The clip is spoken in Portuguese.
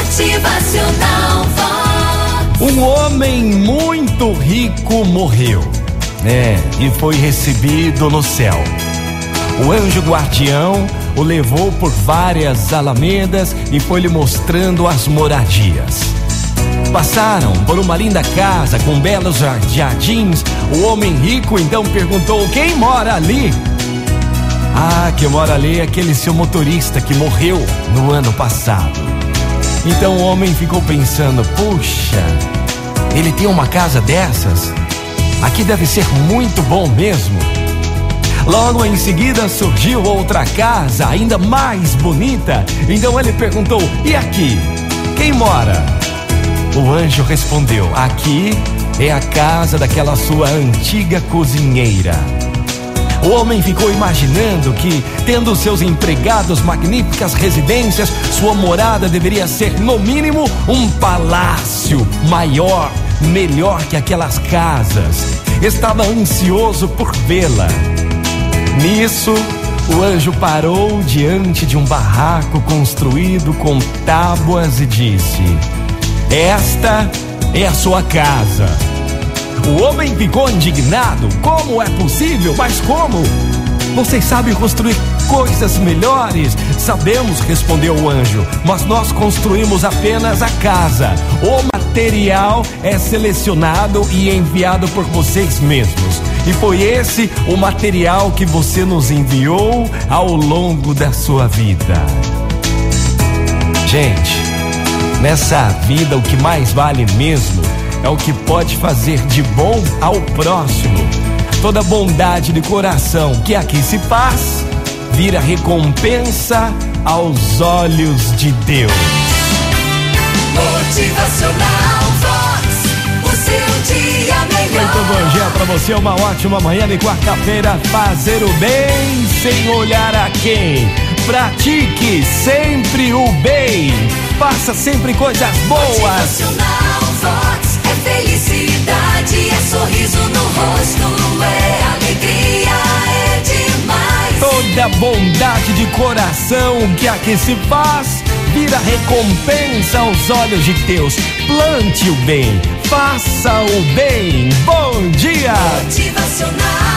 Motivacional Vox. Um homem muito rico morreu, né? E foi recebido no céu. O anjo guardião o levou por várias alamedas e foi lhe mostrando as moradias. Passaram por uma linda casa com belos jardins. O homem rico então perguntou: Quem mora ali? Ah, que mora ali é aquele seu motorista que morreu no ano passado. Então o homem ficou pensando: Puxa, ele tem uma casa dessas? Aqui deve ser muito bom mesmo. Logo em seguida surgiu outra casa, ainda mais bonita. Então ele perguntou: E aqui? Quem mora? O anjo respondeu: Aqui é a casa daquela sua antiga cozinheira. O homem ficou imaginando que, tendo seus empregados magníficas residências, sua morada deveria ser, no mínimo, um palácio maior, melhor que aquelas casas. Estava ansioso por vê-la. Nisso, o anjo parou diante de um barraco construído com tábuas e disse: Esta é a sua casa. O homem ficou indignado. Como é possível? Mas como? Vocês sabem construir coisas melhores? Sabemos, respondeu o anjo, mas nós construímos apenas a casa. O material é selecionado e enviado por vocês mesmos. E foi esse o material que você nos enviou ao longo da sua vida. Gente, nessa vida o que mais vale mesmo é o que pode fazer de bom ao próximo. Toda bondade de coração que aqui se faz vira recompensa aos olhos de Deus. Motivacional Vox. O seu dia melhor. Muito bom dia pra você, uma ótima manhã de quarta-feira. Fazer o bem sem olhar a quem. Pratique sempre o bem. Faça sempre coisas boas. Motivacional felicidade, é sorriso no rosto, é alegria, é demais. Toda bondade de coração que aqui se faz vira recompensa aos olhos de Deus. Plante o bem, faça o bem. Bom dia! Motivacional.